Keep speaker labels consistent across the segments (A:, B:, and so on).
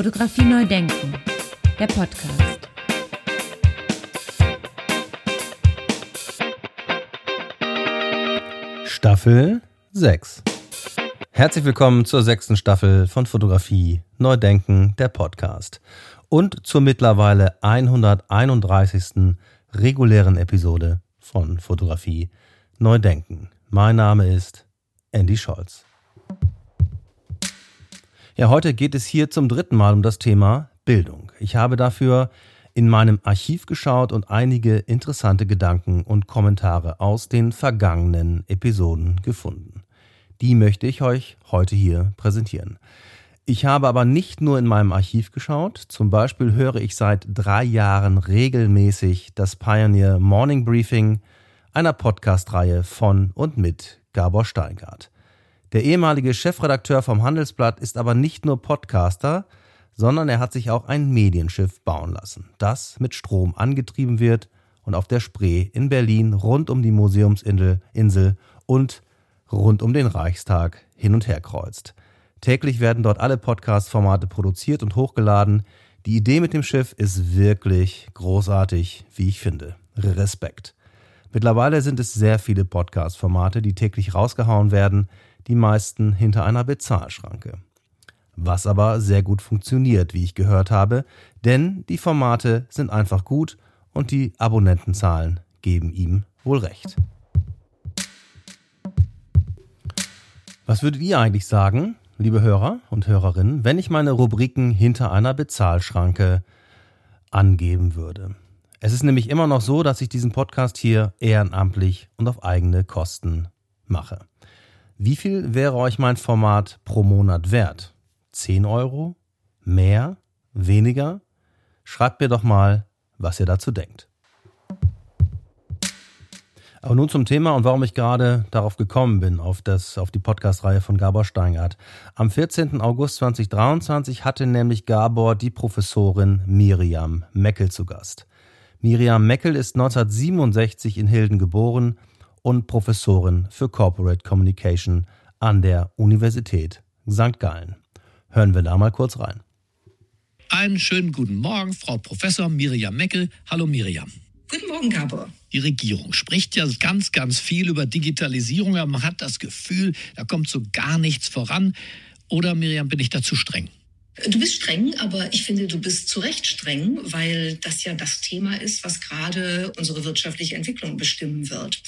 A: Fotografie neu denken, der Podcast.
B: Staffel 6. Herzlich willkommen zur sechsten Staffel von Fotografie neu denken, der Podcast. Und zur mittlerweile 131. regulären Episode von Fotografie neu denken. Mein Name ist Andy Scholz. Ja, heute geht es hier zum dritten Mal um das Thema Bildung. Ich habe dafür in meinem Archiv geschaut und einige interessante Gedanken und Kommentare aus den vergangenen Episoden gefunden. Die möchte ich euch heute hier präsentieren. Ich habe aber nicht nur in meinem Archiv geschaut, zum Beispiel höre ich seit drei Jahren regelmäßig das Pioneer Morning Briefing einer Podcast-Reihe von und mit Gabor Steingart. Der ehemalige Chefredakteur vom Handelsblatt ist aber nicht nur Podcaster, sondern er hat sich auch ein Medienschiff bauen lassen, das mit Strom angetrieben wird und auf der Spree in Berlin rund um die Museumsinsel Insel und rund um den Reichstag hin und her kreuzt. Täglich werden dort alle Podcast-Formate produziert und hochgeladen. Die Idee mit dem Schiff ist wirklich großartig, wie ich finde. Respekt. Mittlerweile sind es sehr viele Podcast-Formate, die täglich rausgehauen werden, die meisten hinter einer Bezahlschranke. Was aber sehr gut funktioniert, wie ich gehört habe, denn die Formate sind einfach gut und die Abonnentenzahlen geben ihm wohl recht. Was würdet ihr eigentlich sagen, liebe Hörer und Hörerinnen, wenn ich meine Rubriken hinter einer Bezahlschranke angeben würde? Es ist nämlich immer noch so, dass ich diesen Podcast hier ehrenamtlich und auf eigene Kosten mache. Wie viel wäre euch mein Format pro Monat wert? 10 Euro? Mehr? Weniger? Schreibt mir doch mal, was ihr dazu denkt. Aber nun zum Thema und warum ich gerade darauf gekommen bin, auf, das, auf die Podcast-Reihe von Gabor Steingart. Am 14. August 2023 hatte nämlich Gabor die Professorin Miriam Meckel zu Gast. Miriam Meckel ist 1967 in Hilden geboren und Professorin für Corporate Communication an der Universität St. Gallen. Hören wir da mal kurz rein.
C: Einen schönen guten Morgen, Frau Professor Miriam Meckel. Hallo Miriam.
D: Guten Morgen, Gabor.
C: Die Regierung spricht ja ganz, ganz viel über Digitalisierung, aber man hat das Gefühl, da kommt so gar nichts voran. Oder Miriam, bin ich da zu streng?
D: Du bist streng, aber ich finde, du bist zu Recht streng, weil das ja das Thema ist, was gerade unsere wirtschaftliche Entwicklung bestimmen wird.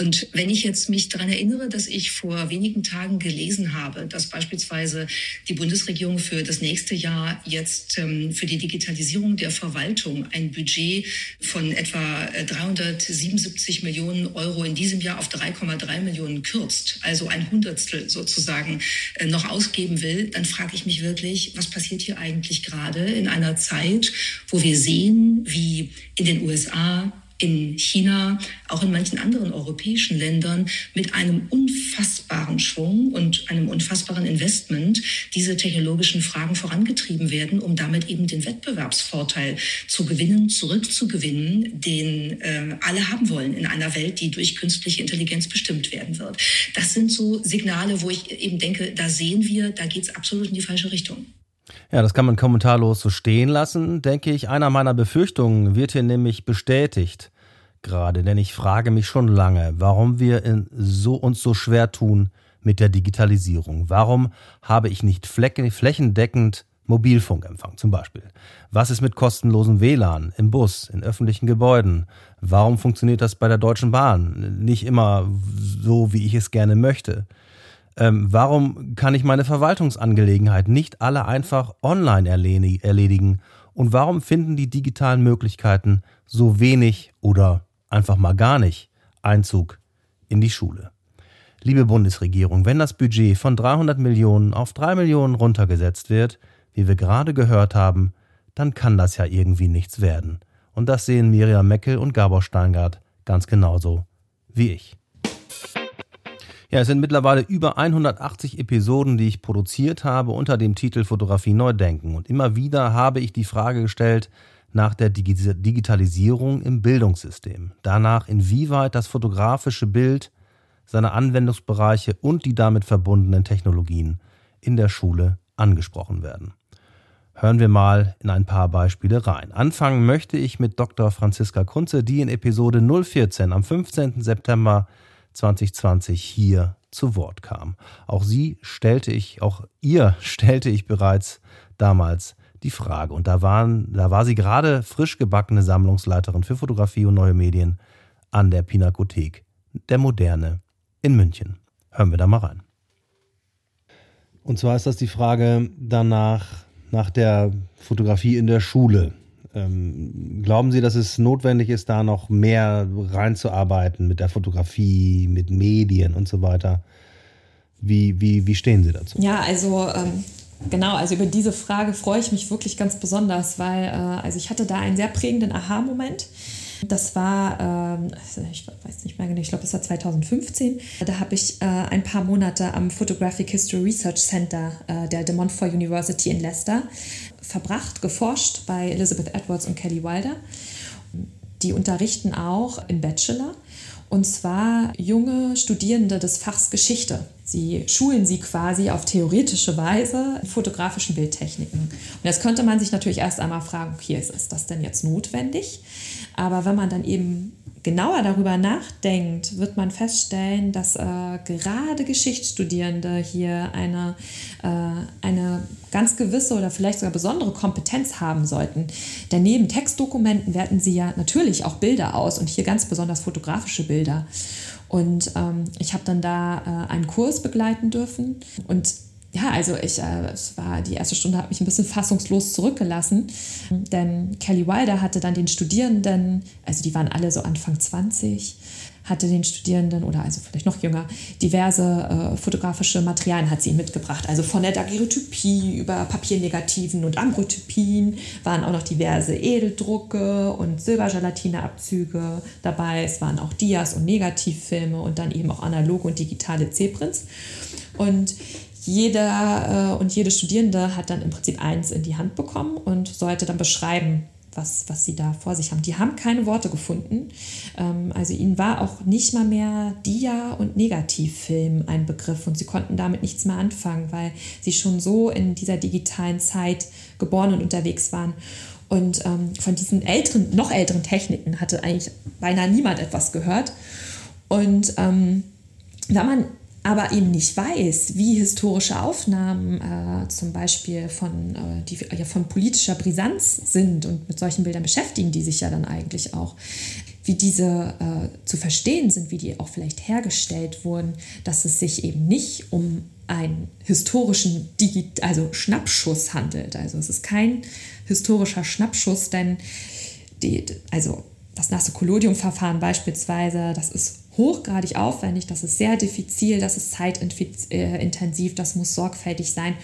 D: Und wenn ich jetzt mich daran erinnere, dass ich vor wenigen Tagen gelesen habe, dass beispielsweise die Bundesregierung für das nächste Jahr jetzt ähm, für die Digitalisierung der Verwaltung ein Budget von etwa 377 äh, Millionen Euro in diesem Jahr auf 3,3 Millionen kürzt, also ein Hundertstel sozusagen äh, noch ausgeben will, dann frage ich mich wirklich, was passiert hier eigentlich gerade in einer Zeit, wo wir sehen, wie in den USA, in China, auch in manchen anderen europäischen Ländern mit einem unfassbaren Schwung und einem unfassbaren Investment diese technologischen Fragen vorangetrieben werden, um damit eben den Wettbewerbsvorteil zu gewinnen, zurückzugewinnen, den äh, alle haben wollen in einer Welt, die durch künstliche Intelligenz bestimmt werden wird. Das sind so Signale, wo ich eben denke, da sehen wir, da geht es absolut in die falsche Richtung.
B: Ja, das kann man kommentarlos so stehen lassen, denke ich. Einer meiner Befürchtungen wird hier nämlich bestätigt gerade, denn ich frage mich schon lange, warum wir so, uns so schwer tun mit der Digitalisierung. Warum habe ich nicht flächendeckend Mobilfunkempfang zum Beispiel? Was ist mit kostenlosem WLAN im Bus, in öffentlichen Gebäuden? Warum funktioniert das bei der Deutschen Bahn nicht immer so, wie ich es gerne möchte? Ähm, warum kann ich meine Verwaltungsangelegenheit nicht alle einfach online erledigen? Und warum finden die digitalen Möglichkeiten so wenig oder einfach mal gar nicht Einzug in die Schule? Liebe Bundesregierung, wenn das Budget von 300 Millionen auf 3 Millionen runtergesetzt wird, wie wir gerade gehört haben, dann kann das ja irgendwie nichts werden. Und das sehen Miriam Meckel und Gabor Steingart ganz genauso wie ich. Ja, es sind mittlerweile über 180 Episoden, die ich produziert habe unter dem Titel Fotografie neu denken. Und immer wieder habe ich die Frage gestellt nach der Digitalisierung im Bildungssystem. Danach, inwieweit das fotografische Bild seine Anwendungsbereiche und die damit verbundenen Technologien in der Schule angesprochen werden. Hören wir mal in ein paar Beispiele rein. Anfangen möchte ich mit Dr. Franziska Kunze, die in Episode 014 am 15. September 2020 hier zu Wort kam. Auch sie stellte ich, auch ihr stellte ich bereits damals die Frage. Und da, waren, da war sie gerade frisch gebackene Sammlungsleiterin für Fotografie und neue Medien an der Pinakothek der Moderne in München. Hören wir da mal rein. Und zwar ist das die Frage danach, nach der Fotografie in der Schule. Ähm, glauben Sie, dass es notwendig ist, da noch mehr reinzuarbeiten mit der Fotografie, mit Medien und so weiter? Wie, wie, wie stehen Sie dazu?
E: Ja, also ähm, genau, also über diese Frage freue ich mich wirklich ganz besonders, weil äh, also ich hatte da einen sehr prägenden Aha-Moment. Das war, ähm, ich weiß nicht mehr genau, ich glaube, es war 2015. Da habe ich äh, ein paar Monate am Photographic History Research Center äh, der De Montfort University in Leicester verbracht, geforscht bei Elizabeth Edwards und Kelly Wilder. Die unterrichten auch im Bachelor und zwar junge Studierende des Fachs Geschichte. Sie schulen sie quasi auf theoretische Weise in fotografischen Bildtechniken. Und jetzt könnte man sich natürlich erst einmal fragen, okay, ist das denn jetzt notwendig? Aber wenn man dann eben genauer darüber nachdenkt, wird man feststellen, dass äh, gerade Geschichtsstudierende hier eine, äh, eine ganz gewisse oder vielleicht sogar besondere Kompetenz haben sollten. Denn neben Textdokumenten werten sie ja natürlich auch Bilder aus und hier ganz besonders fotografische Bilder. Und ähm, ich habe dann da äh, einen Kurs begleiten dürfen und ja, also ich, äh, es war die erste Stunde hat mich ein bisschen fassungslos zurückgelassen, denn Kelly Wilder hatte dann den Studierenden, also die waren alle so Anfang 20, hatte den Studierenden oder also vielleicht noch jünger diverse äh, fotografische Materialien hat sie mitgebracht. Also von der Daguerreotypie über Papiernegativen und Ambrotypien waren auch noch diverse Edeldrucke und Silbergelatineabzüge dabei. Es waren auch Dias und Negativfilme und dann eben auch analoge und digitale C-Prints. Und jeder äh, und jede Studierende hat dann im Prinzip eins in die Hand bekommen und sollte dann beschreiben, was, was sie da vor sich haben. Die haben keine Worte gefunden. Ähm, also ihnen war auch nicht mal mehr Dia- und Negativfilm ein Begriff und sie konnten damit nichts mehr anfangen, weil sie schon so in dieser digitalen Zeit geboren und unterwegs waren. Und ähm, von diesen älteren, noch älteren Techniken hatte eigentlich beinahe niemand etwas gehört. Und ähm, wenn man aber eben nicht weiß, wie historische Aufnahmen äh, zum Beispiel von, äh, die, ja, von politischer Brisanz sind und mit solchen Bildern beschäftigen die sich ja dann eigentlich auch, wie diese äh, zu verstehen sind, wie die auch vielleicht hergestellt wurden, dass es sich eben nicht um einen historischen Digi also Schnappschuss handelt. Also es ist kein historischer Schnappschuss, denn die, also das nasse Collodium-Verfahren beispielsweise, das ist hochgradig aufwendig, das ist sehr diffizil, das ist zeitintensiv, das muss sorgfältig sein.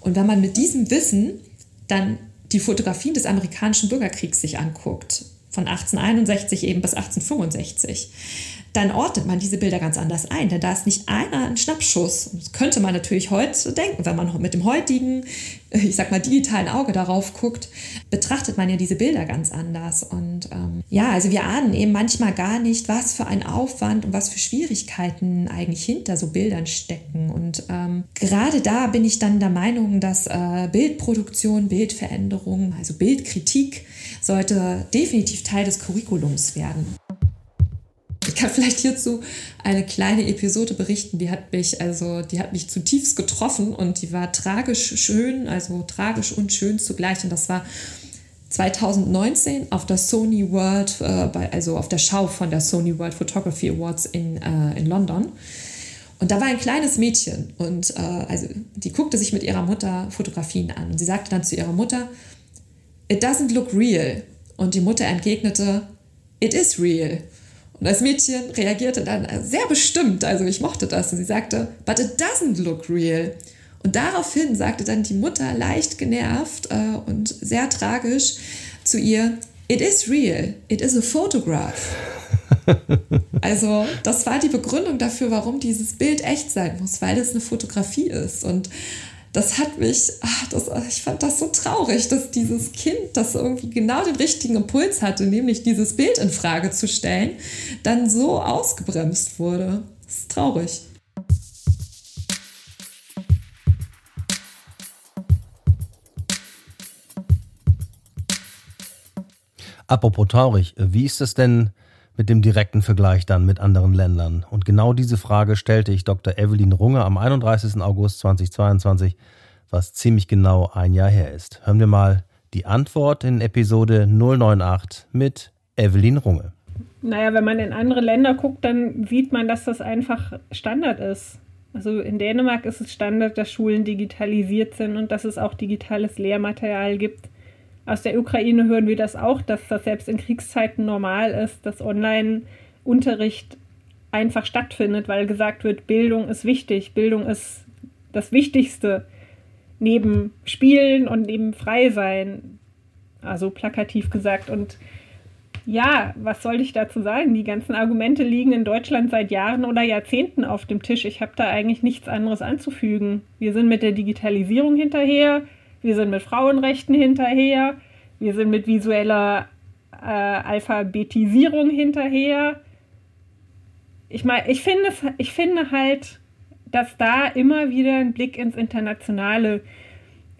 E: Und wenn man mit diesem Wissen dann die Fotografien des amerikanischen Bürgerkriegs sich anguckt, von 1861 eben bis 1865, dann ordnet man diese Bilder ganz anders ein, denn da ist nicht einer ein Schnappschuss. Das könnte man natürlich heute denken, wenn man mit dem heutigen, ich sag mal, digitalen Auge darauf guckt, betrachtet man ja diese Bilder ganz anders. Und ähm, ja, also wir ahnen eben manchmal gar nicht, was für ein Aufwand und was für Schwierigkeiten eigentlich hinter so Bildern stecken. Und ähm, gerade da bin ich dann der Meinung, dass äh, Bildproduktion, Bildveränderung, also Bildkritik sollte definitiv Teil des Curriculums werden. Ich kann vielleicht hierzu eine kleine Episode berichten, die hat mich, also die hat mich zutiefst getroffen und die war tragisch schön, also tragisch und schön zugleich. Und das war 2019 auf der Sony World, äh, also auf der Schau von der Sony World Photography Awards in, äh, in London. Und da war ein kleines Mädchen und äh, also die guckte sich mit ihrer Mutter Fotografien an und sie sagte dann zu ihrer Mutter, It doesn't look real. Und die Mutter entgegnete, It is real. Und das Mädchen reagierte dann sehr bestimmt, also ich mochte das. Und sie sagte, but it doesn't look real. Und daraufhin sagte dann die Mutter leicht genervt äh, und sehr tragisch zu ihr, it is real, it is a photograph. also das war die Begründung dafür, warum dieses Bild echt sein muss, weil es eine Fotografie ist. Und das hat mich, ach, das, ah, ich fand das so traurig, dass dieses Kind, das irgendwie genau den richtigen Impuls hatte, nämlich dieses Bild in Frage zu stellen, dann so ausgebremst wurde. Das ist traurig.
B: Apropos traurig, wie ist es denn mit dem direkten Vergleich dann mit anderen Ländern? Und genau diese Frage stellte ich Dr. Evelyn Runge am 31. August 2022, was ziemlich genau ein Jahr her ist. Hören wir mal die Antwort in Episode 098 mit Evelyn Runge.
F: Naja, wenn man in andere Länder guckt, dann sieht man, dass das einfach Standard ist. Also in Dänemark ist es Standard, dass Schulen digitalisiert sind und dass es auch digitales Lehrmaterial gibt. Aus der Ukraine hören wir das auch, dass das selbst in Kriegszeiten normal ist, dass Online-Unterricht einfach stattfindet, weil gesagt wird, Bildung ist wichtig, Bildung ist das Wichtigste neben Spielen und neben Freisein. Also plakativ gesagt. Und ja, was soll ich dazu sagen? Die ganzen Argumente liegen in Deutschland seit Jahren oder Jahrzehnten auf dem Tisch. Ich habe da eigentlich nichts anderes anzufügen. Wir sind mit der Digitalisierung hinterher wir sind mit Frauenrechten hinterher, wir sind mit visueller äh, Alphabetisierung hinterher. Ich meine, ich finde, ich finde halt, dass da immer wieder ein Blick ins Internationale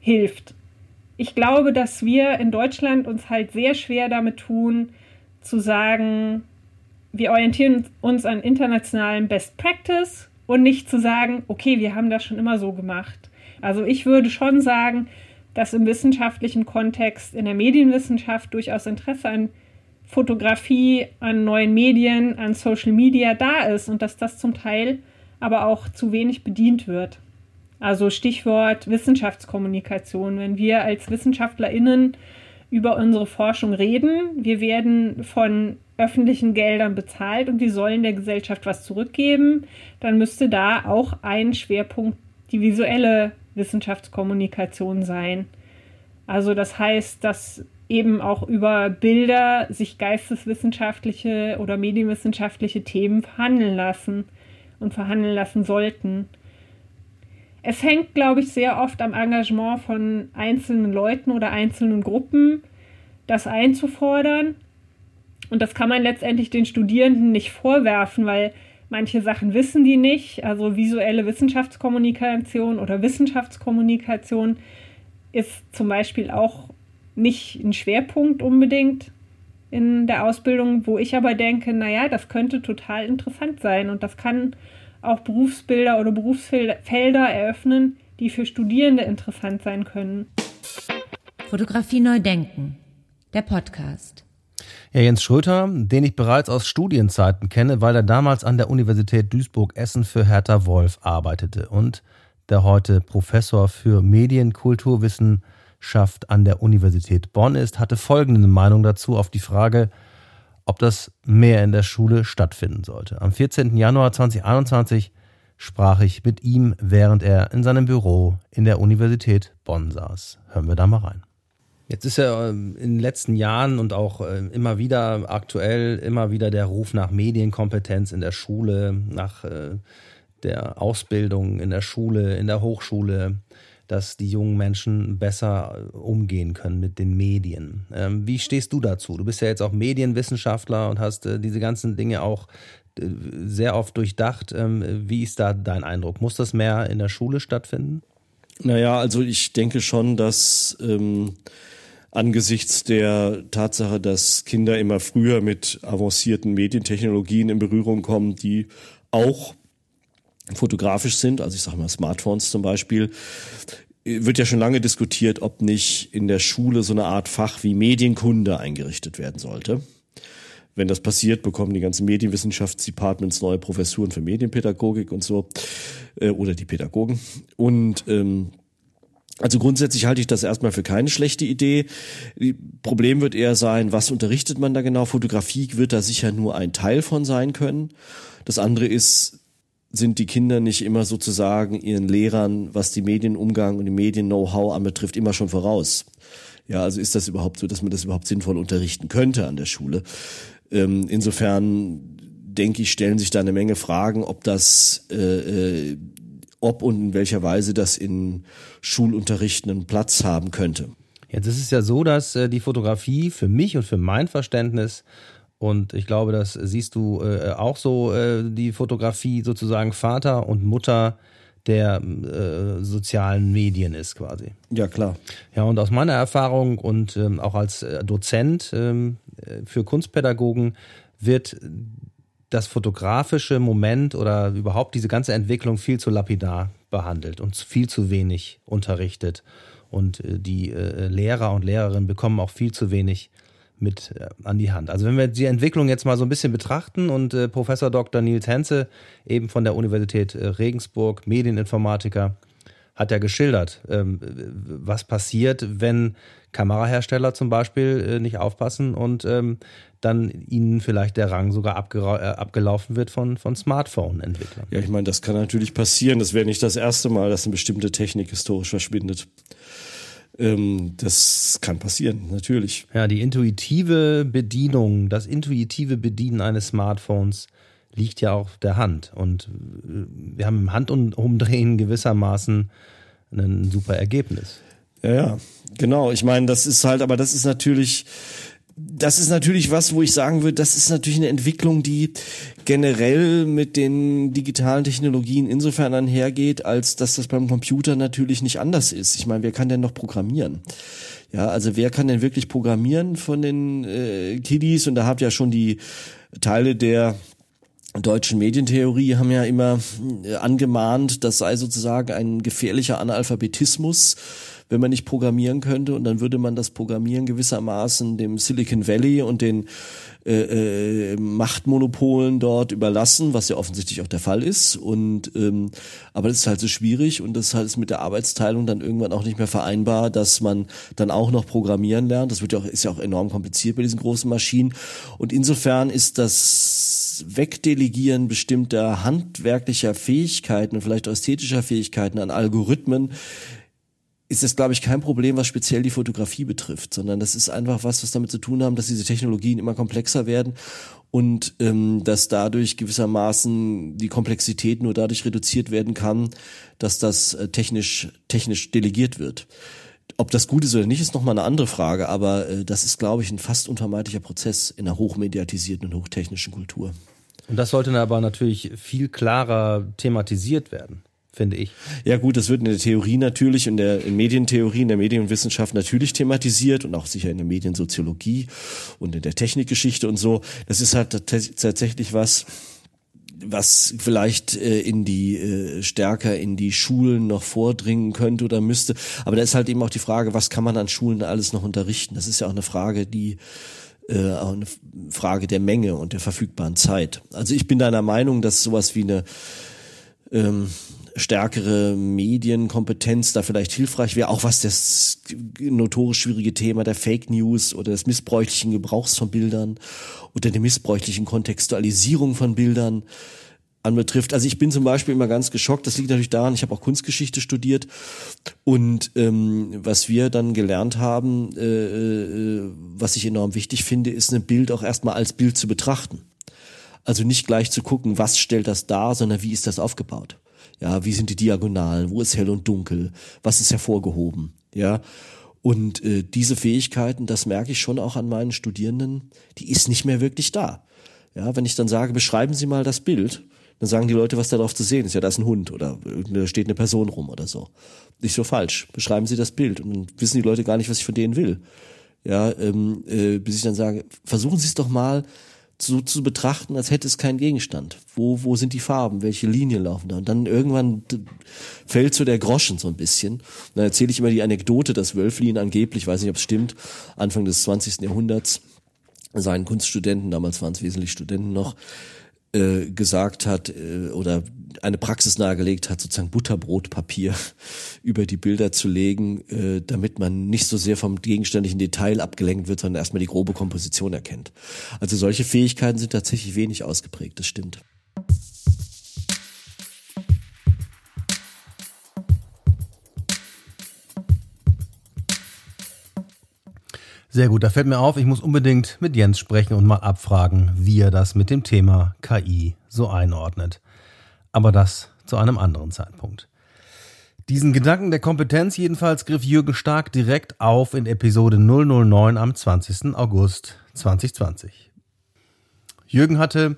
F: hilft. Ich glaube, dass wir in Deutschland uns halt sehr schwer damit tun, zu sagen, wir orientieren uns an internationalen Best Practice und nicht zu sagen, okay, wir haben das schon immer so gemacht. Also ich würde schon sagen, dass im wissenschaftlichen Kontext, in der Medienwissenschaft durchaus Interesse an Fotografie, an neuen Medien, an Social Media da ist und dass das zum Teil aber auch zu wenig bedient wird. Also Stichwort Wissenschaftskommunikation. Wenn wir als Wissenschaftlerinnen über unsere Forschung reden, wir werden von öffentlichen Geldern bezahlt und die sollen der Gesellschaft was zurückgeben, dann müsste da auch ein Schwerpunkt die visuelle Wissenschaftskommunikation sein. Also das heißt, dass eben auch über Bilder sich geisteswissenschaftliche oder medienwissenschaftliche Themen verhandeln lassen und verhandeln lassen sollten. Es hängt, glaube ich, sehr oft am Engagement von einzelnen Leuten oder einzelnen Gruppen, das einzufordern. Und das kann man letztendlich den Studierenden nicht vorwerfen, weil Manche Sachen wissen die nicht. Also visuelle Wissenschaftskommunikation oder Wissenschaftskommunikation ist zum Beispiel auch nicht ein Schwerpunkt unbedingt in der Ausbildung, wo ich aber denke, naja, das könnte total interessant sein und das kann auch Berufsbilder oder Berufsfelder eröffnen, die für Studierende interessant sein können.
A: Fotografie neu denken. Der Podcast.
B: Ja, Jens Schröter, den ich bereits aus Studienzeiten kenne, weil er damals an der Universität Duisburg-Essen für Hertha Wolf arbeitete und der heute Professor für Medienkulturwissenschaft an der Universität Bonn ist, hatte folgende Meinung dazu auf die Frage, ob das mehr in der Schule stattfinden sollte. Am 14. Januar 2021 sprach ich mit ihm, während er in seinem Büro in der Universität Bonn saß. Hören wir da mal rein. Jetzt ist ja ähm, in den letzten Jahren und auch ähm, immer wieder aktuell immer wieder der Ruf nach Medienkompetenz in der Schule, nach äh, der Ausbildung in der Schule, in der Hochschule, dass die jungen Menschen besser äh, umgehen können mit den Medien. Ähm, wie stehst du dazu? Du bist ja jetzt auch Medienwissenschaftler und hast äh, diese ganzen Dinge auch sehr oft durchdacht. Wie ist da dein Eindruck? Muss das mehr in der Schule stattfinden?
G: Naja, also ich denke schon, dass ähm, angesichts der Tatsache, dass Kinder immer früher mit avancierten Medientechnologien in Berührung kommen, die auch fotografisch sind, also ich sage mal Smartphones zum Beispiel, wird ja schon lange diskutiert, ob nicht in der Schule so eine Art Fach wie Medienkunde eingerichtet werden sollte. Wenn das passiert, bekommen die ganzen Medienwissenschaftsdepartments neue Professuren für Medienpädagogik und so, äh, oder die Pädagogen. Und ähm, also grundsätzlich halte ich das erstmal für keine schlechte Idee. Problem wird eher sein, was unterrichtet man da genau? Fotografie wird da sicher nur ein Teil von sein können. Das andere ist, sind die Kinder nicht immer sozusagen ihren Lehrern, was die Medienumgang und die Medien-Know-how anbetrifft, immer schon voraus. Ja, also ist das überhaupt so, dass man das überhaupt sinnvoll unterrichten könnte an der Schule? Ähm, insofern denke ich, stellen sich da eine Menge Fragen, ob das äh, äh ob und in welcher Weise das in Schulunterricht einen Platz haben könnte.
B: Jetzt ist es ja so, dass äh, die Fotografie für mich und für mein Verständnis und ich glaube, das siehst du äh, auch so, äh, die Fotografie sozusagen Vater und Mutter der äh, sozialen Medien ist quasi.
G: Ja, klar.
B: Ja, und aus meiner Erfahrung und ähm, auch als äh, Dozent ähm, für Kunstpädagogen wird das fotografische Moment oder überhaupt diese ganze Entwicklung viel zu lapidar behandelt und viel zu wenig unterrichtet. Und äh, die äh, Lehrer und Lehrerinnen bekommen auch viel zu wenig mit äh, an die Hand. Also wenn wir die Entwicklung jetzt mal so ein bisschen betrachten und Professor Dr. Nils Henze eben von der Universität Regensburg, Medieninformatiker, hat ja geschildert, ähm, was passiert, wenn Kamerahersteller zum Beispiel äh, nicht aufpassen und ähm, dann ihnen vielleicht der Rang sogar abgelaufen wird von, von Smartphone-Entwicklern.
G: Ja, ich meine, das kann natürlich passieren. Das wäre nicht das erste Mal, dass eine bestimmte Technik historisch verschwindet. Ähm, das kann passieren, natürlich.
B: Ja, die intuitive Bedienung, das intuitive Bedienen eines Smartphones liegt ja auf der Hand. Und äh, wir haben im Handumdrehen gewissermaßen ein super Ergebnis.
G: Ja, ja, genau. Ich meine, das ist halt, aber das ist natürlich das ist natürlich was, wo ich sagen würde, das ist natürlich eine Entwicklung, die generell mit den digitalen Technologien insofern einhergeht, als dass das beim Computer natürlich nicht anders ist. Ich meine, wer kann denn noch programmieren? Ja, also wer kann denn wirklich programmieren von den äh, Kiddies? Und da habt ihr ja schon die Teile der deutschen Medientheorie haben ja immer äh, angemahnt, das sei sozusagen ein gefährlicher Analphabetismus wenn man nicht programmieren könnte und dann würde man das Programmieren gewissermaßen dem Silicon Valley und den äh, äh, Machtmonopolen dort überlassen, was ja offensichtlich auch der Fall ist. Und ähm, aber das ist halt so schwierig und das ist halt mit der Arbeitsteilung dann irgendwann auch nicht mehr vereinbar, dass man dann auch noch programmieren lernt. Das wird ja auch, ist ja auch enorm kompliziert bei diesen großen Maschinen. Und insofern ist das Wegdelegieren bestimmter handwerklicher Fähigkeiten und vielleicht ästhetischer Fähigkeiten an Algorithmen ist das, glaube ich, kein Problem, was speziell die Fotografie betrifft, sondern das ist einfach was, was damit zu tun haben, dass diese Technologien immer komplexer werden und ähm, dass dadurch gewissermaßen die Komplexität nur dadurch reduziert werden kann, dass das äh, technisch technisch delegiert wird. Ob das gut ist oder nicht, ist nochmal eine andere Frage, aber äh, das ist, glaube ich, ein fast unvermeidlicher Prozess in einer hochmediatisierten und hochtechnischen Kultur.
B: Und das sollte aber natürlich viel klarer thematisiert werden finde ich.
G: Ja gut, das wird in der Theorie natürlich, in der in Medientheorie, in der Medienwissenschaft natürlich thematisiert und auch sicher in der Mediensoziologie und in der Technikgeschichte und so. Das ist halt tatsächlich was, was vielleicht äh, in die äh, stärker in die Schulen noch vordringen könnte oder müsste. Aber da ist halt eben auch die Frage, was kann man an Schulen alles noch unterrichten? Das ist ja auch eine Frage, die äh, auch eine Frage der Menge und der verfügbaren Zeit. Also ich bin deiner Meinung, dass sowas wie eine ähm, stärkere Medienkompetenz da vielleicht hilfreich wäre, auch was das notorisch schwierige Thema der Fake News oder des missbräuchlichen Gebrauchs von Bildern oder der missbräuchlichen Kontextualisierung von Bildern anbetrifft. Also ich bin zum Beispiel immer ganz geschockt, das liegt natürlich daran, ich habe auch Kunstgeschichte studiert und ähm, was wir dann gelernt haben, äh, äh, was ich enorm wichtig finde, ist ein Bild auch erstmal als Bild zu betrachten. Also nicht gleich zu gucken, was stellt das dar, sondern wie ist das aufgebaut. Ja, wie sind die Diagonalen? Wo ist hell und dunkel? Was ist hervorgehoben? Ja. Und äh, diese Fähigkeiten, das merke ich schon auch an meinen Studierenden, die ist nicht mehr wirklich da. Ja, wenn ich dann sage, beschreiben Sie mal das Bild, dann sagen die Leute, was da drauf zu sehen ist. Ja, da ist ein Hund oder da steht eine Person rum oder so. Nicht so falsch. Beschreiben Sie das Bild und dann wissen die Leute gar nicht, was ich von denen will. Ja, ähm, äh, bis ich dann sage, versuchen Sie es doch mal so zu betrachten, als hätte es keinen Gegenstand. Wo, wo sind die Farben? Welche Linien laufen da? Und dann irgendwann fällt so der Groschen so ein bisschen. Und dann erzähle ich immer die Anekdote, dass Wölflin angeblich, weiß nicht, ob es stimmt, Anfang des 20. Jahrhunderts seinen Kunststudenten, damals waren es wesentlich Studenten noch, äh, gesagt hat äh, oder eine Praxis nahegelegt hat, sozusagen Butterbrotpapier über die Bilder zu legen, äh, damit man nicht so sehr vom gegenständlichen Detail abgelenkt wird, sondern erstmal die grobe Komposition erkennt. Also solche Fähigkeiten sind tatsächlich wenig ausgeprägt, das stimmt.
B: Sehr gut, da fällt mir auf, ich muss unbedingt mit Jens sprechen und mal abfragen, wie er das mit dem Thema KI so einordnet. Aber das zu einem anderen Zeitpunkt. Diesen Gedanken der Kompetenz jedenfalls griff Jürgen Stark direkt auf in Episode 009 am 20. August 2020. Jürgen hatte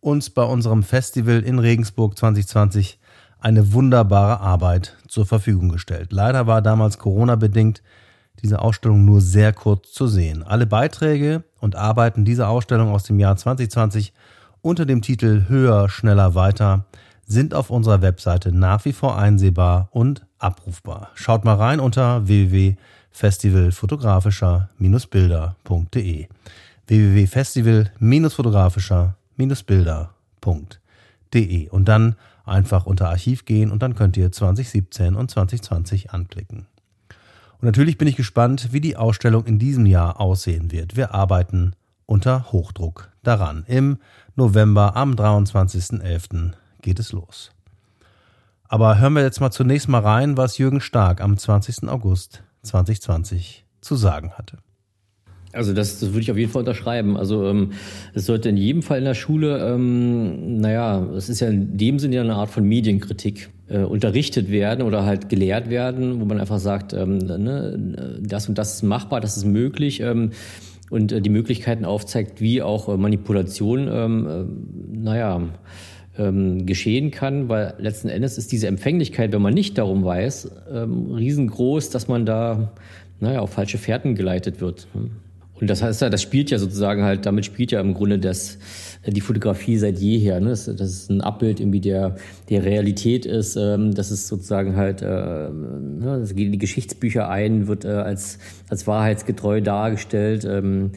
B: uns bei unserem Festival in Regensburg 2020 eine wunderbare Arbeit zur Verfügung gestellt. Leider war damals Corona bedingt diese Ausstellung nur sehr kurz zu sehen. Alle Beiträge und Arbeiten dieser Ausstellung aus dem Jahr 2020 unter dem Titel Höher, schneller, weiter sind auf unserer Webseite nach wie vor einsehbar und abrufbar. Schaut mal rein unter www.festivalfotografischer-bilder.de www.festival-fotografischer-bilder.de und dann einfach unter Archiv gehen und dann könnt ihr 2017 und 2020 anklicken. Und natürlich bin ich gespannt, wie die Ausstellung in diesem Jahr aussehen wird. Wir arbeiten unter Hochdruck daran. Im November am 23.11. geht es los. Aber hören wir jetzt mal zunächst mal rein, was Jürgen Stark am 20. August 2020 zu sagen hatte.
H: Also das, das würde ich auf jeden Fall unterschreiben. Also ähm, es sollte in jedem Fall in der Schule, ähm, naja, es ist ja in dem Sinne eine Art von Medienkritik äh, unterrichtet werden oder halt gelehrt werden, wo man einfach sagt, ähm, ne, das und das ist machbar, das ist möglich ähm, und äh, die Möglichkeiten aufzeigt, wie auch äh, Manipulation, ähm, äh, naja, ähm, geschehen kann, weil letzten Endes ist diese Empfänglichkeit, wenn man nicht darum weiß, ähm, riesengroß, dass man da naja, auf falsche Fährten geleitet wird. Und das heißt ja, das spielt ja sozusagen halt, damit spielt ja im Grunde das, die Fotografie seit jeher. Ne? Das, das ist ein Abbild irgendwie der, der Realität ist. Ähm, das ist sozusagen halt, äh, ne? das geht in die Geschichtsbücher ein, wird äh, als, als wahrheitsgetreu dargestellt. Ähm,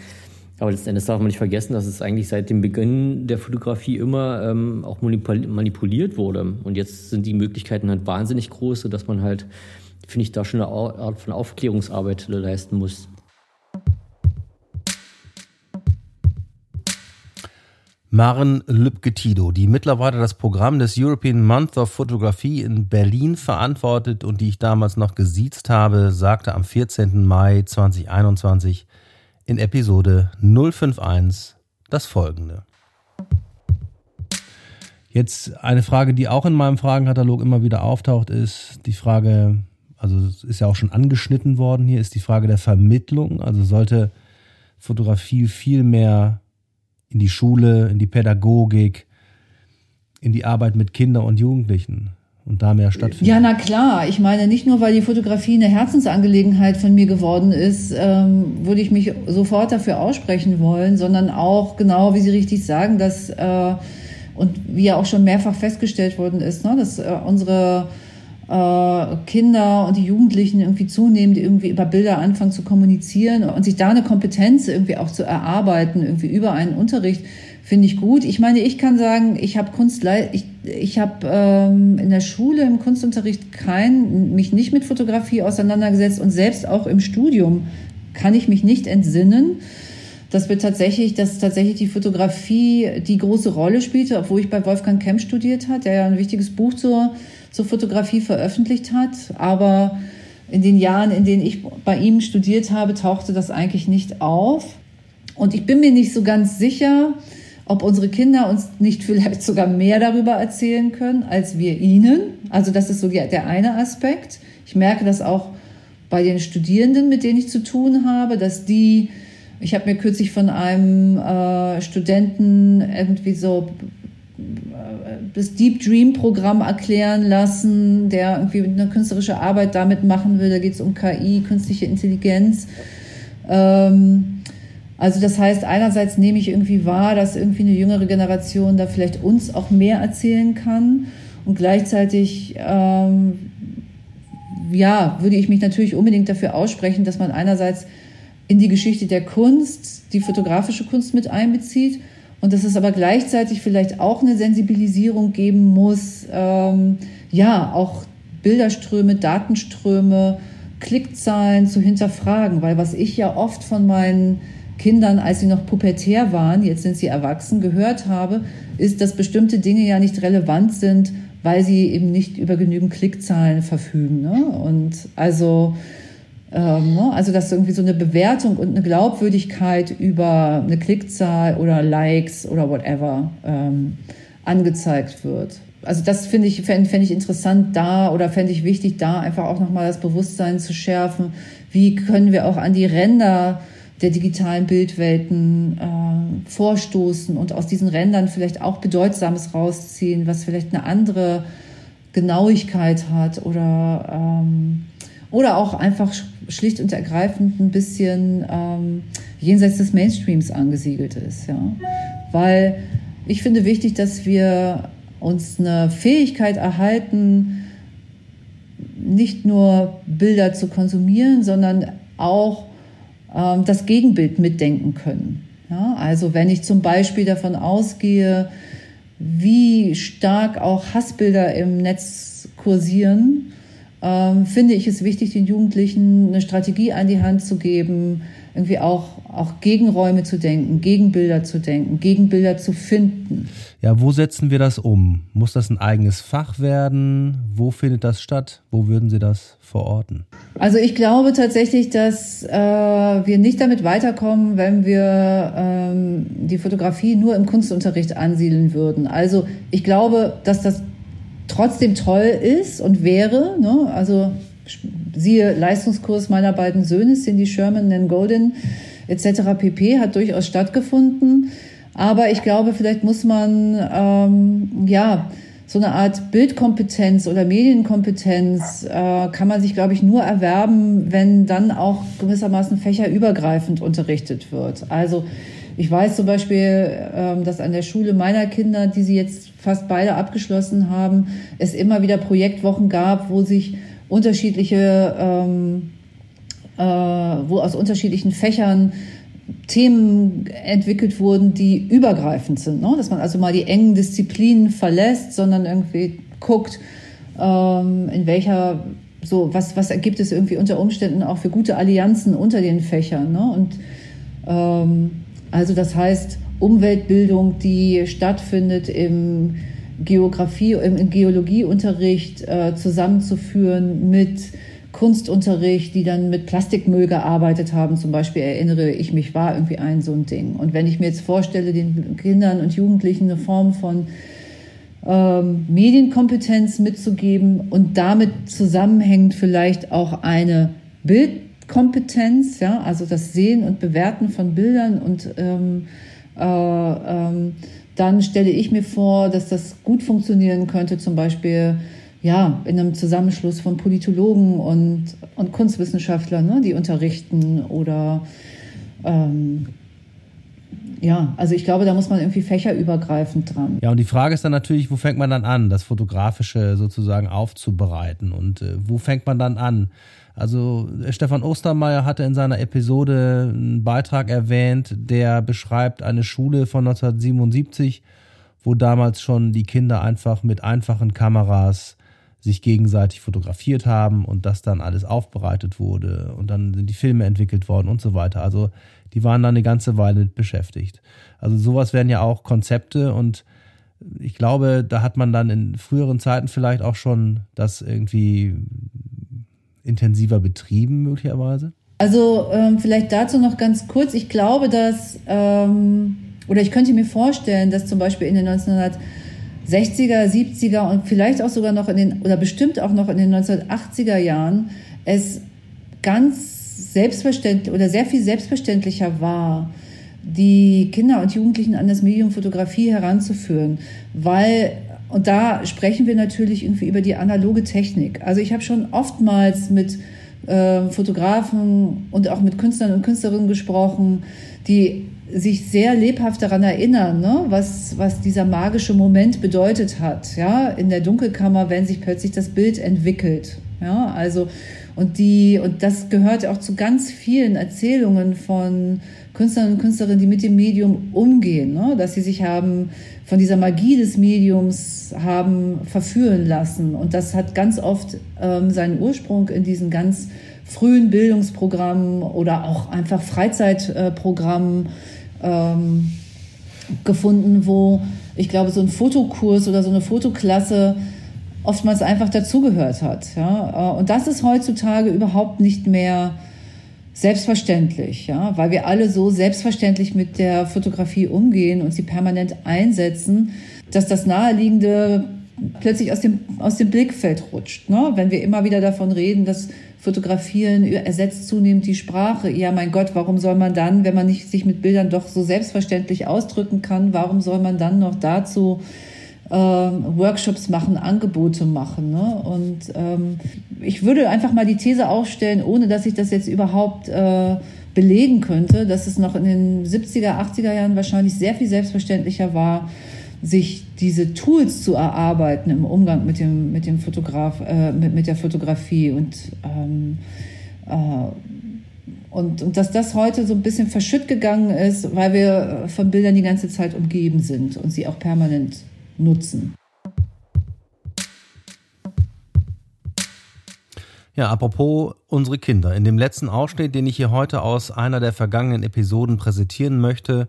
H: aber letztendlich darf man nicht vergessen, dass es eigentlich seit dem Beginn der Fotografie immer ähm, auch manipuliert wurde. Und jetzt sind die Möglichkeiten halt wahnsinnig groß, sodass man halt, finde ich, da schon eine Art von Aufklärungsarbeit leisten muss.
B: Maren Lübke-Tido, die mittlerweile das Programm des European Month of Photography in Berlin verantwortet und die ich damals noch gesiezt habe, sagte am 14. Mai 2021 in Episode 051 das folgende. Jetzt eine Frage, die auch in meinem Fragenkatalog immer wieder auftaucht, ist die Frage, also es ist ja auch schon angeschnitten worden hier, ist die Frage der Vermittlung. Also sollte Fotografie viel mehr in die Schule, in die Pädagogik, in die Arbeit mit Kindern und Jugendlichen und da mehr stattfindet?
I: Ja, na klar. Ich meine, nicht nur, weil die Fotografie eine Herzensangelegenheit von mir geworden ist, ähm, würde ich mich sofort dafür aussprechen wollen, sondern auch genau, wie Sie richtig sagen, dass äh, und wie ja auch schon mehrfach festgestellt worden ist, ne, dass äh, unsere Kinder und die Jugendlichen irgendwie zunehmend irgendwie über Bilder anfangen zu kommunizieren und sich da eine Kompetenz irgendwie auch zu erarbeiten, irgendwie über einen Unterricht, finde ich gut. Ich meine, ich kann sagen, ich habe Kunst, ich, ich habe ähm, in der Schule im Kunstunterricht kein, mich nicht mit Fotografie auseinandergesetzt und selbst auch im Studium kann ich mich nicht entsinnen, dass wir tatsächlich, dass tatsächlich die Fotografie die große Rolle spielte, obwohl ich bei Wolfgang Kemp studiert hat, der ja ein wichtiges Buch zur zur Fotografie veröffentlicht hat. Aber in den Jahren, in denen ich bei ihm studiert habe, tauchte das eigentlich nicht auf. Und ich bin mir nicht so ganz sicher, ob unsere Kinder uns nicht vielleicht sogar mehr darüber erzählen können, als wir ihnen. Also das ist so der eine Aspekt. Ich merke das auch bei den Studierenden, mit denen ich zu tun habe, dass die, ich habe mir kürzlich von einem äh, Studenten irgendwie so das Deep Dream Programm erklären lassen, der irgendwie eine künstlerische Arbeit damit machen will. Da geht es um KI, künstliche Intelligenz. Ähm, also das heißt, einerseits nehme ich irgendwie wahr, dass irgendwie eine jüngere Generation da vielleicht uns auch mehr erzählen kann und gleichzeitig ähm, ja, würde ich mich natürlich unbedingt dafür aussprechen, dass man einerseits in die Geschichte der Kunst die fotografische Kunst mit einbezieht und dass es aber gleichzeitig vielleicht auch eine Sensibilisierung geben muss, ähm, ja, auch Bilderströme, Datenströme, Klickzahlen zu hinterfragen, weil was ich ja oft von meinen Kindern, als sie noch pubertär waren, jetzt sind sie erwachsen, gehört habe, ist, dass bestimmte Dinge ja nicht relevant sind, weil sie eben nicht über genügend Klickzahlen verfügen. Ne? Und also? Also, dass irgendwie so eine Bewertung und eine Glaubwürdigkeit über eine Klickzahl oder Likes oder whatever ähm, angezeigt wird. Also das finde ich, fände fänd ich interessant da oder fände ich wichtig, da einfach auch nochmal das Bewusstsein zu schärfen. Wie können wir auch an die Ränder der digitalen Bildwelten äh, vorstoßen und aus diesen Rändern vielleicht auch Bedeutsames rausziehen, was vielleicht eine andere Genauigkeit hat oder ähm, oder auch einfach schlicht und ergreifend ein bisschen ähm, jenseits des Mainstreams angesiedelt ist. Ja? Weil ich finde wichtig, dass wir uns eine Fähigkeit erhalten, nicht nur Bilder zu konsumieren, sondern auch ähm, das Gegenbild mitdenken können. Ja? Also wenn ich zum Beispiel davon ausgehe, wie stark auch Hassbilder im Netz kursieren, ähm, finde ich es wichtig, den Jugendlichen eine Strategie an die Hand zu geben, irgendwie auch, auch Gegenräume zu denken, Gegenbilder zu denken, Gegenbilder zu finden.
B: Ja, wo setzen wir das um? Muss das ein eigenes Fach werden? Wo findet das statt? Wo würden Sie das verorten?
I: Also ich glaube tatsächlich, dass äh, wir nicht damit weiterkommen, wenn wir ähm, die Fotografie nur im Kunstunterricht ansiedeln würden. Also ich glaube, dass das trotzdem toll ist und wäre. Ne? Also siehe Leistungskurs meiner beiden Söhne, Cindy Sherman, Nan Golden etc. pp. hat durchaus stattgefunden. Aber ich glaube, vielleicht muss man ähm, ja so eine Art Bildkompetenz oder Medienkompetenz äh, kann man sich, glaube ich, nur erwerben, wenn dann auch gewissermaßen fächerübergreifend unterrichtet wird. Also ich weiß zum Beispiel, ähm, dass an der Schule meiner Kinder, die sie jetzt fast beide abgeschlossen haben, es immer wieder Projektwochen gab, wo sich unterschiedliche, ähm, äh, wo aus unterschiedlichen Fächern Themen entwickelt wurden, die übergreifend sind. Ne? Dass man also mal die engen Disziplinen verlässt, sondern irgendwie guckt, ähm, in welcher, so, was, was ergibt es irgendwie unter Umständen auch für gute Allianzen unter den Fächern. Ne? Und ähm, also das heißt, Umweltbildung, die stattfindet im Geografie, im Geologieunterricht äh, zusammenzuführen mit Kunstunterricht, die dann mit Plastikmüll gearbeitet haben. Zum Beispiel erinnere ich mich, war irgendwie ein so ein Ding. Und wenn ich mir jetzt vorstelle, den Kindern und Jugendlichen eine Form von ähm, Medienkompetenz mitzugeben und damit zusammenhängt vielleicht auch eine Bildkompetenz, ja, also das Sehen und Bewerten von Bildern und ähm, äh, ähm, dann stelle ich mir vor, dass das gut funktionieren könnte, zum Beispiel ja, in einem Zusammenschluss von Politologen und, und Kunstwissenschaftlern, ne, die unterrichten oder ähm, ja, also ich glaube, da muss man irgendwie fächerübergreifend dran.
B: Ja, und die Frage ist dann natürlich, wo fängt man dann an, das Fotografische sozusagen aufzubereiten und äh, wo fängt man dann an? Also äh, Stefan Ostermeier hatte in seiner Episode einen Beitrag erwähnt, der beschreibt eine Schule von 1977, wo damals schon die Kinder einfach mit einfachen Kameras sich gegenseitig fotografiert haben und das dann alles aufbereitet wurde und dann sind die Filme entwickelt worden und so weiter. Also die waren dann eine ganze Weile mit beschäftigt. Also sowas wären ja auch Konzepte und ich glaube, da hat man dann in früheren Zeiten vielleicht auch schon das irgendwie intensiver betrieben möglicherweise.
I: Also ähm, vielleicht dazu noch ganz kurz. Ich glaube, dass, ähm, oder ich könnte mir vorstellen, dass zum Beispiel in den 1900 60er, 70er und vielleicht auch sogar noch in den, oder bestimmt auch noch in den 1980er Jahren es ganz selbstverständlich oder sehr viel selbstverständlicher war, die Kinder und Jugendlichen an das Medium Fotografie heranzuführen, weil und da sprechen wir natürlich irgendwie über die analoge Technik. Also ich habe schon oftmals mit äh, Fotografen und auch mit Künstlern und Künstlerinnen gesprochen, die sich sehr lebhaft daran erinnern, ne, was, was dieser magische Moment bedeutet hat. Ja, in der Dunkelkammer, wenn sich plötzlich das Bild entwickelt. Ja, also, und die, und das gehört auch zu ganz vielen Erzählungen von Künstlern und Künstlerinnen, die mit dem Medium umgehen, ne, dass sie sich haben von dieser Magie des Mediums haben verführen lassen. Und das hat ganz oft ähm, seinen Ursprung in diesen ganz frühen Bildungsprogrammen oder auch einfach Freizeitprogrammen ähm, gefunden, wo ich glaube, so ein Fotokurs oder so eine Fotoklasse oftmals einfach dazugehört hat. Ja? Äh, und das ist heutzutage überhaupt nicht mehr selbstverständlich, ja, weil wir alle so selbstverständlich mit der Fotografie umgehen und sie permanent einsetzen, dass das Naheliegende plötzlich aus dem, aus dem Blickfeld rutscht. Ne? Wenn wir immer wieder davon reden, dass Fotografieren ersetzt zunehmend die Sprache. Ja, mein Gott, warum soll man dann, wenn man nicht sich mit Bildern doch so selbstverständlich ausdrücken kann, warum soll man dann noch dazu Workshops machen, Angebote machen. Ne? Und ähm, ich würde einfach mal die These aufstellen, ohne dass ich das jetzt überhaupt äh, belegen könnte, dass es noch in den 70er, 80er Jahren wahrscheinlich sehr viel selbstverständlicher war, sich diese Tools zu erarbeiten im Umgang mit dem, mit dem Fotograf, äh, mit, mit der Fotografie und, ähm, äh, und, und dass das heute so ein bisschen verschütt gegangen ist, weil wir von Bildern die ganze Zeit umgeben sind und sie auch permanent nutzen.
B: Ja, apropos unsere Kinder. In dem letzten Ausschnitt, den ich hier heute aus einer der vergangenen Episoden präsentieren möchte,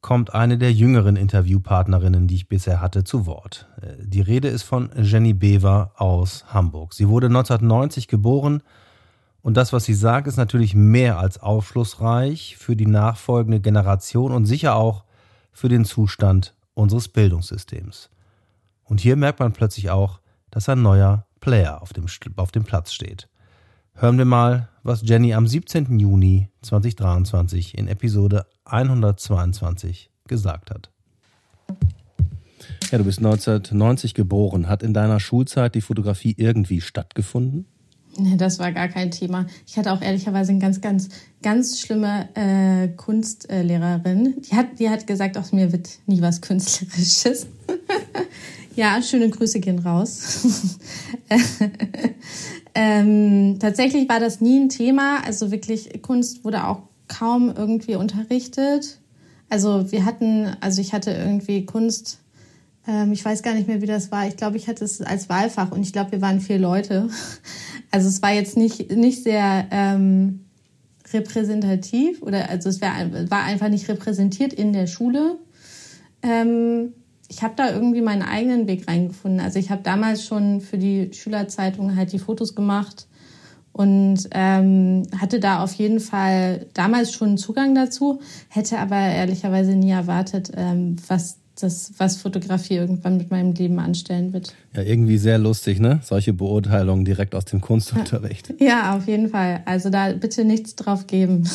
B: kommt eine der jüngeren Interviewpartnerinnen, die ich bisher hatte, zu Wort. Die Rede ist von Jenny Bever aus Hamburg. Sie wurde 1990 geboren und das, was sie sagt, ist natürlich mehr als aufschlussreich für die nachfolgende Generation und sicher auch für den Zustand unseres Bildungssystems. Und hier merkt man plötzlich auch, dass ein neuer Player auf dem, auf dem Platz steht. Hören wir mal, was Jenny am 17. Juni 2023 in Episode 122 gesagt hat. Ja, du bist 1990 geboren. Hat in deiner Schulzeit die Fotografie irgendwie stattgefunden?
J: Nee, das war gar kein Thema. Ich hatte auch ehrlicherweise eine ganz, ganz, ganz schlimme äh, Kunstlehrerin. Die hat, die hat gesagt, aus mir wird nie was Künstlerisches. ja, schöne Grüße gehen raus. ähm, tatsächlich war das nie ein Thema. Also wirklich, Kunst wurde auch kaum irgendwie unterrichtet. Also wir hatten, also ich hatte irgendwie Kunst ich weiß gar nicht mehr, wie das war. Ich glaube, ich hatte es als Wahlfach und ich glaube, wir waren vier Leute. Also es war jetzt nicht, nicht sehr ähm, repräsentativ oder also es war, war einfach nicht repräsentiert in der Schule. Ähm, ich habe da irgendwie meinen eigenen Weg reingefunden. Also ich habe damals schon für die Schülerzeitung halt die Fotos gemacht und ähm, hatte da auf jeden Fall damals schon Zugang dazu, hätte aber ehrlicherweise nie erwartet, ähm, was das, was Fotografie irgendwann mit meinem Leben anstellen wird.
B: Ja, irgendwie sehr lustig, ne? Solche Beurteilungen direkt aus dem Kunstunterricht.
J: Ja, auf jeden Fall. Also da bitte nichts drauf geben.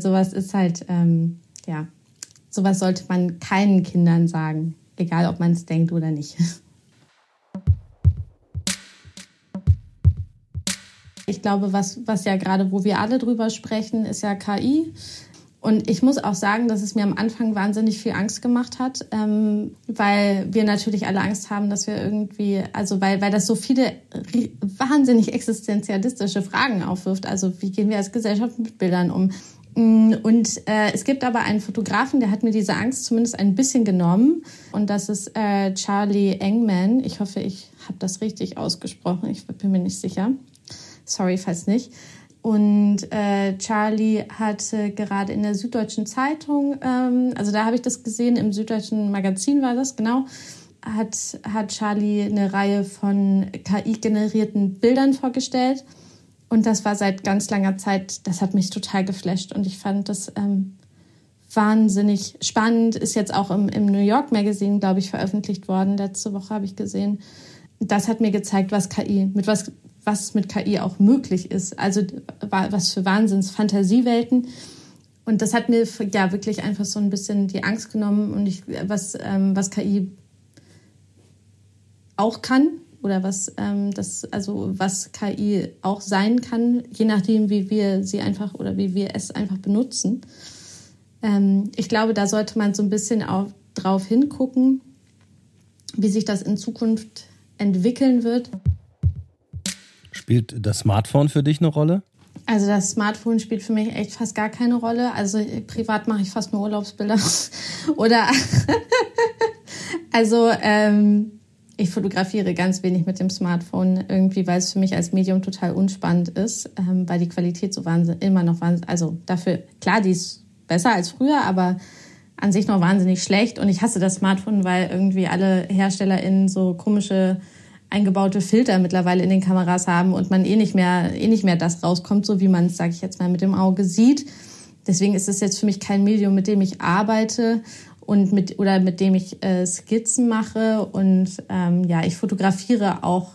J: sowas ist halt, ähm, ja, sowas sollte man keinen Kindern sagen, egal ob man es denkt oder nicht. Ich glaube, was, was ja gerade, wo wir alle drüber sprechen, ist ja KI. Und ich muss auch sagen, dass es mir am Anfang wahnsinnig viel Angst gemacht hat, ähm, weil wir natürlich alle Angst haben, dass wir irgendwie, also weil, weil das so viele wahnsinnig existenzialistische Fragen aufwirft. Also wie gehen wir als Gesellschaft mit Bildern um? Mm, und äh, es gibt aber einen Fotografen, der hat mir diese Angst zumindest ein bisschen genommen. Und das ist äh, Charlie Engman. Ich hoffe, ich habe das richtig ausgesprochen. Ich bin mir nicht sicher. Sorry, falls nicht. Und äh, Charlie hatte gerade in der Süddeutschen Zeitung, ähm, also da habe ich das gesehen, im Süddeutschen Magazin war das, genau, hat, hat Charlie eine Reihe von KI-generierten Bildern vorgestellt. Und das war seit ganz langer Zeit, das hat mich total geflasht und ich fand das ähm, wahnsinnig spannend. Ist jetzt auch im, im New York Magazine, glaube ich, veröffentlicht worden. Letzte Woche habe ich gesehen. Das hat mir gezeigt, was KI, mit was was mit KI auch möglich ist. Also was für Wahnsinns-Fantasiewelten. Und das hat mir ja wirklich einfach so ein bisschen die Angst genommen und ich, was, ähm, was KI auch kann oder was ähm, das, also was KI auch sein kann, je nachdem, wie wir sie einfach oder wie wir es einfach benutzen. Ähm, ich glaube, da sollte man so ein bisschen auch drauf hingucken, wie sich das in Zukunft entwickeln wird.
B: Spielt das Smartphone für dich eine Rolle?
J: Also das Smartphone spielt für mich echt fast gar keine Rolle. Also privat mache ich fast nur Urlaubsbilder. Oder also ähm, ich fotografiere ganz wenig mit dem Smartphone irgendwie, weil es für mich als Medium total unspannend ist, ähm, weil die Qualität so wahnsinnig immer noch wahnsinnig, also dafür klar, die ist besser als früher, aber an sich noch wahnsinnig schlecht und ich hasse das Smartphone, weil irgendwie alle HerstellerInnen so komische eingebaute Filter mittlerweile in den Kameras haben und man eh nicht mehr, eh nicht mehr das rauskommt, so wie man es, sage ich jetzt mal, mit dem Auge sieht. Deswegen ist es jetzt für mich kein Medium, mit dem ich arbeite und mit oder mit dem ich äh, Skizzen mache und ähm, ja, ich fotografiere auch.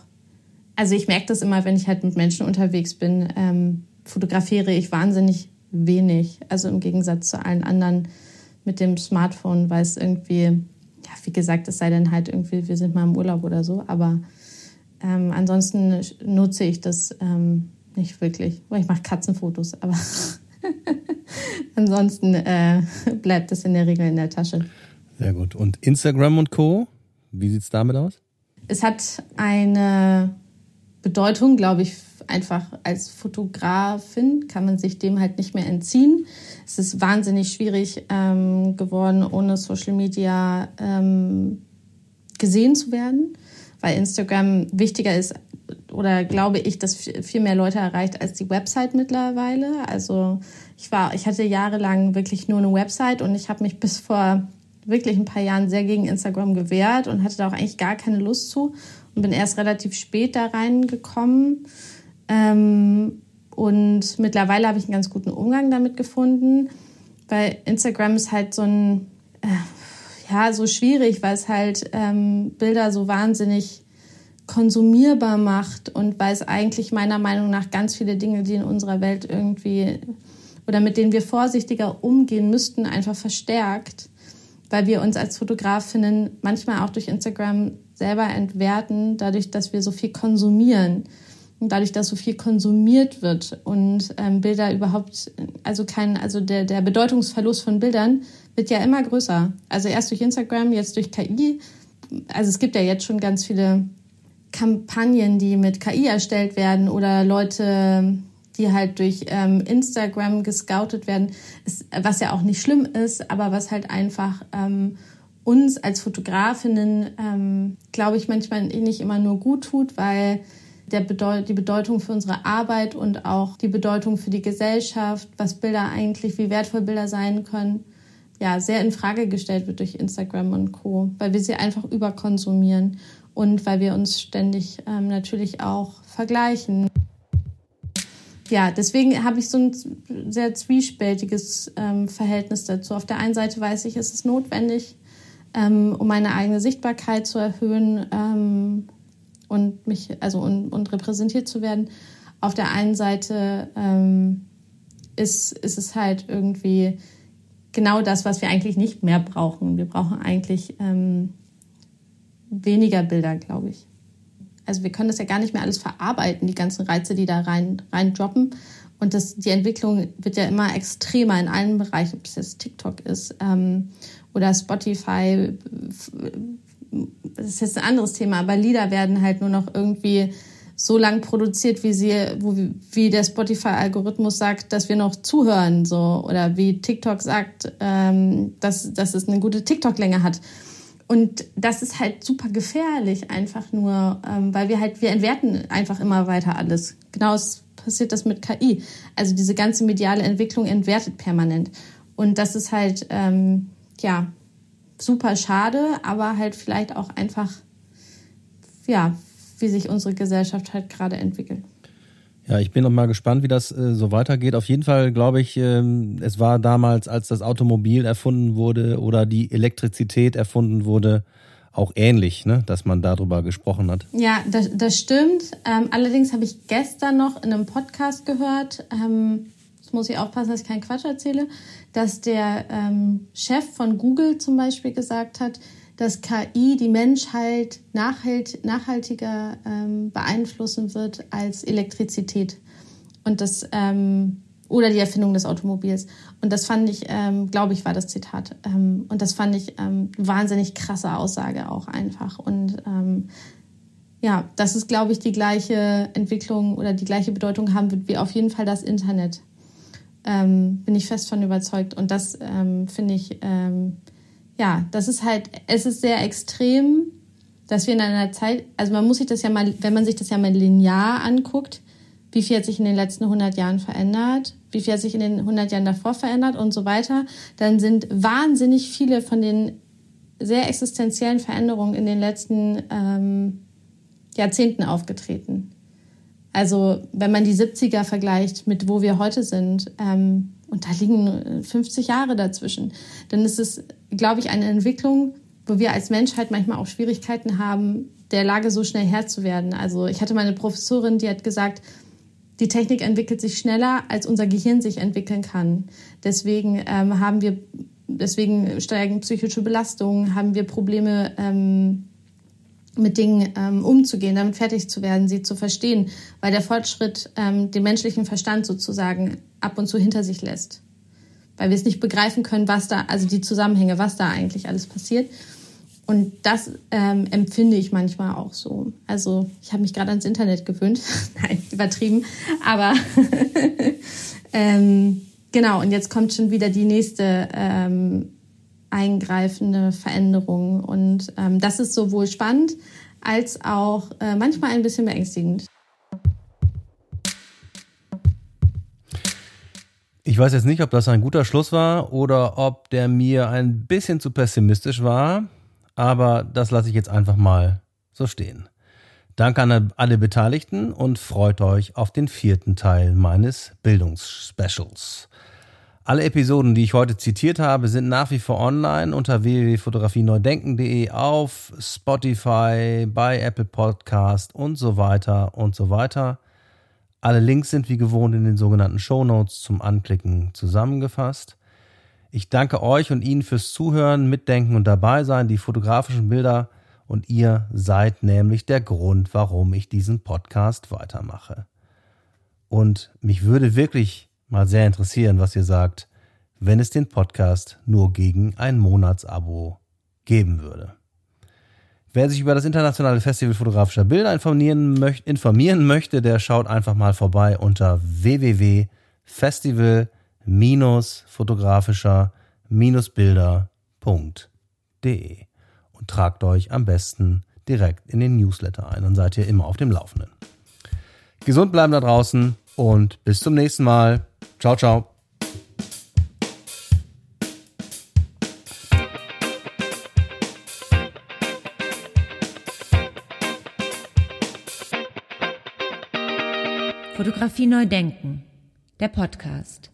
J: Also ich merke das immer, wenn ich halt mit Menschen unterwegs bin, ähm, fotografiere ich wahnsinnig wenig. Also im Gegensatz zu allen anderen mit dem Smartphone, weil es irgendwie ja, wie gesagt, es sei denn halt irgendwie, wir sind mal im Urlaub oder so, aber ähm, ansonsten nutze ich das ähm, nicht wirklich. Ich mache Katzenfotos, aber ansonsten äh, bleibt das in der Regel in der Tasche.
B: Sehr gut. Und Instagram und Co., wie sieht es damit aus?
J: Es hat eine Bedeutung, glaube ich, einfach als Fotografin kann man sich dem halt nicht mehr entziehen. Es ist wahnsinnig schwierig ähm, geworden, ohne Social Media ähm, gesehen zu werden, weil Instagram wichtiger ist oder glaube ich, dass viel mehr Leute erreicht als die Website mittlerweile. Also ich war, ich hatte jahrelang wirklich nur eine Website und ich habe mich bis vor wirklich ein paar Jahren sehr gegen Instagram gewehrt und hatte da auch eigentlich gar keine Lust zu und bin erst relativ spät da reingekommen. Ähm, und mittlerweile habe ich einen ganz guten Umgang damit gefunden, weil Instagram ist halt so ein, äh, ja, so schwierig, weil es halt ähm, Bilder so wahnsinnig konsumierbar macht und weil es eigentlich meiner Meinung nach ganz viele Dinge, die in unserer Welt irgendwie oder mit denen wir vorsichtiger umgehen müssten, einfach verstärkt, weil wir uns als Fotografinnen manchmal auch durch Instagram selber entwerten, dadurch, dass wir so viel konsumieren und dadurch, dass so viel konsumiert wird und ähm, Bilder überhaupt, also kein, also der, der Bedeutungsverlust von Bildern wird ja immer größer. Also erst durch Instagram, jetzt durch KI. Also es gibt ja jetzt schon ganz viele Kampagnen, die mit KI erstellt werden oder Leute, die halt durch ähm, Instagram gescoutet werden, ist, was ja auch nicht schlimm ist, aber was halt einfach ähm, uns als Fotografinnen, ähm, glaube ich, manchmal nicht immer nur gut tut, weil der Bedeut die Bedeutung für unsere Arbeit und auch die Bedeutung für die Gesellschaft, was Bilder eigentlich, wie wertvoll Bilder sein können, ja, sehr in Frage gestellt wird durch Instagram und Co., weil wir sie einfach überkonsumieren und weil wir uns ständig ähm, natürlich auch vergleichen. Ja, deswegen habe ich so ein sehr zwiespältiges ähm, Verhältnis dazu. Auf der einen Seite weiß ich, es ist notwendig, ähm, um meine eigene Sichtbarkeit zu erhöhen ähm, und mich, also und, und repräsentiert zu werden. Auf der einen Seite ähm, ist, ist es halt irgendwie genau das, was wir eigentlich nicht mehr brauchen. Wir brauchen eigentlich ähm, weniger Bilder, glaube ich. Also wir können das ja gar nicht mehr alles verarbeiten, die ganzen Reize, die da rein, rein droppen. Und das, die Entwicklung wird ja immer extremer in allen Bereichen, ob es jetzt TikTok ist ähm, oder Spotify. Das ist jetzt ein anderes Thema, aber Lieder werden halt nur noch irgendwie so lang produziert, wie sie, wo, wie der Spotify-Algorithmus sagt, dass wir noch zuhören, so oder wie TikTok sagt, ähm, dass, dass es eine gute TikTok-Länge hat. Und das ist halt super gefährlich, einfach nur, ähm, weil wir halt, wir entwerten einfach immer weiter alles. Genau passiert das mit KI. Also diese ganze mediale Entwicklung entwertet permanent. Und das ist halt, ähm, ja, super schade, aber halt vielleicht auch einfach, ja, wie sich unsere Gesellschaft halt gerade entwickelt.
B: Ja, ich bin noch mal gespannt, wie das äh, so weitergeht. Auf jeden Fall glaube ich, ähm, es war damals, als das Automobil erfunden wurde oder die Elektrizität erfunden wurde, auch ähnlich, ne? dass man darüber gesprochen hat.
J: Ja, das, das stimmt. Ähm, allerdings habe ich gestern noch in einem Podcast gehört, ähm, jetzt muss ich aufpassen, dass ich keinen Quatsch erzähle, dass der ähm, Chef von Google zum Beispiel gesagt hat, dass KI die Menschheit nachhalt, nachhaltiger ähm, beeinflussen wird als Elektrizität und das ähm, oder die Erfindung des Automobils. Und das fand ich, ähm, glaube ich, war das Zitat. Ähm, und das fand ich ähm, wahnsinnig krasse Aussage auch einfach. Und ähm, ja, das ist, glaube ich, die gleiche Entwicklung oder die gleiche Bedeutung haben wird wie auf jeden Fall das Internet. Bin ich fest von überzeugt. Und das finde ich ja, das ist halt, es ist sehr extrem, dass wir in einer Zeit, also man muss sich das ja mal, wenn man sich das ja mal linear anguckt, wie viel hat sich in den letzten 100 Jahren verändert, wie viel hat sich in den 100 Jahren davor verändert und so weiter, dann sind wahnsinnig viele von den sehr existenziellen Veränderungen in den letzten ähm, Jahrzehnten aufgetreten. Also wenn man die 70er vergleicht mit wo wir heute sind, ähm, und da liegen 50 Jahre dazwischen, dann ist es, glaube ich, eine Entwicklung, wo wir als Menschheit manchmal auch Schwierigkeiten haben, der Lage so schnell Herr zu werden. Also ich hatte meine Professorin, die hat gesagt, die Technik entwickelt sich schneller, als unser Gehirn sich entwickeln kann. Deswegen ähm, haben wir deswegen steigen psychische Belastungen, haben wir Probleme, ähm, mit Dingen ähm, umzugehen, damit fertig zu werden, sie zu verstehen, weil der Fortschritt ähm, den menschlichen Verstand sozusagen ab und zu hinter sich lässt. Weil wir es nicht begreifen können, was da, also die Zusammenhänge, was da eigentlich alles passiert. Und das ähm, empfinde ich manchmal auch so. Also ich habe mich gerade ans Internet gewöhnt. Nein, übertrieben. Aber ähm, genau, und jetzt kommt schon wieder die nächste ähm, eingreifende Veränderung. Und ähm, das ist sowohl spannend als auch äh, manchmal ein bisschen beängstigend.
B: Ich weiß jetzt nicht, ob das ein guter Schluss war oder ob der mir ein bisschen zu pessimistisch war, aber das lasse ich jetzt einfach mal so stehen. Danke an alle Beteiligten und freut euch auf den vierten Teil meines Bildungsspecials. Alle Episoden, die ich heute zitiert habe, sind nach wie vor online unter www.fotografieneudenken.de auf Spotify, bei Apple Podcast und so weiter und so weiter. Alle Links sind wie gewohnt in den sogenannten Show Notes zum Anklicken zusammengefasst. Ich danke euch und Ihnen fürs Zuhören, Mitdenken und dabei sein. Die fotografischen Bilder und ihr seid nämlich der Grund, warum ich diesen Podcast weitermache. Und mich würde wirklich mal sehr interessieren, was ihr sagt, wenn es den Podcast nur gegen ein Monatsabo geben würde. Wer sich über das internationale Festival fotografischer Bilder informieren, möcht, informieren möchte, der schaut einfach mal vorbei unter www.festival-fotografischer-bilder.de und tragt euch am besten direkt in den Newsletter ein, dann seid ihr immer auf dem Laufenden. Gesund bleiben da draußen und bis zum nächsten Mal. Ciao, ciao.
A: Fotografie neu denken. Der Podcast.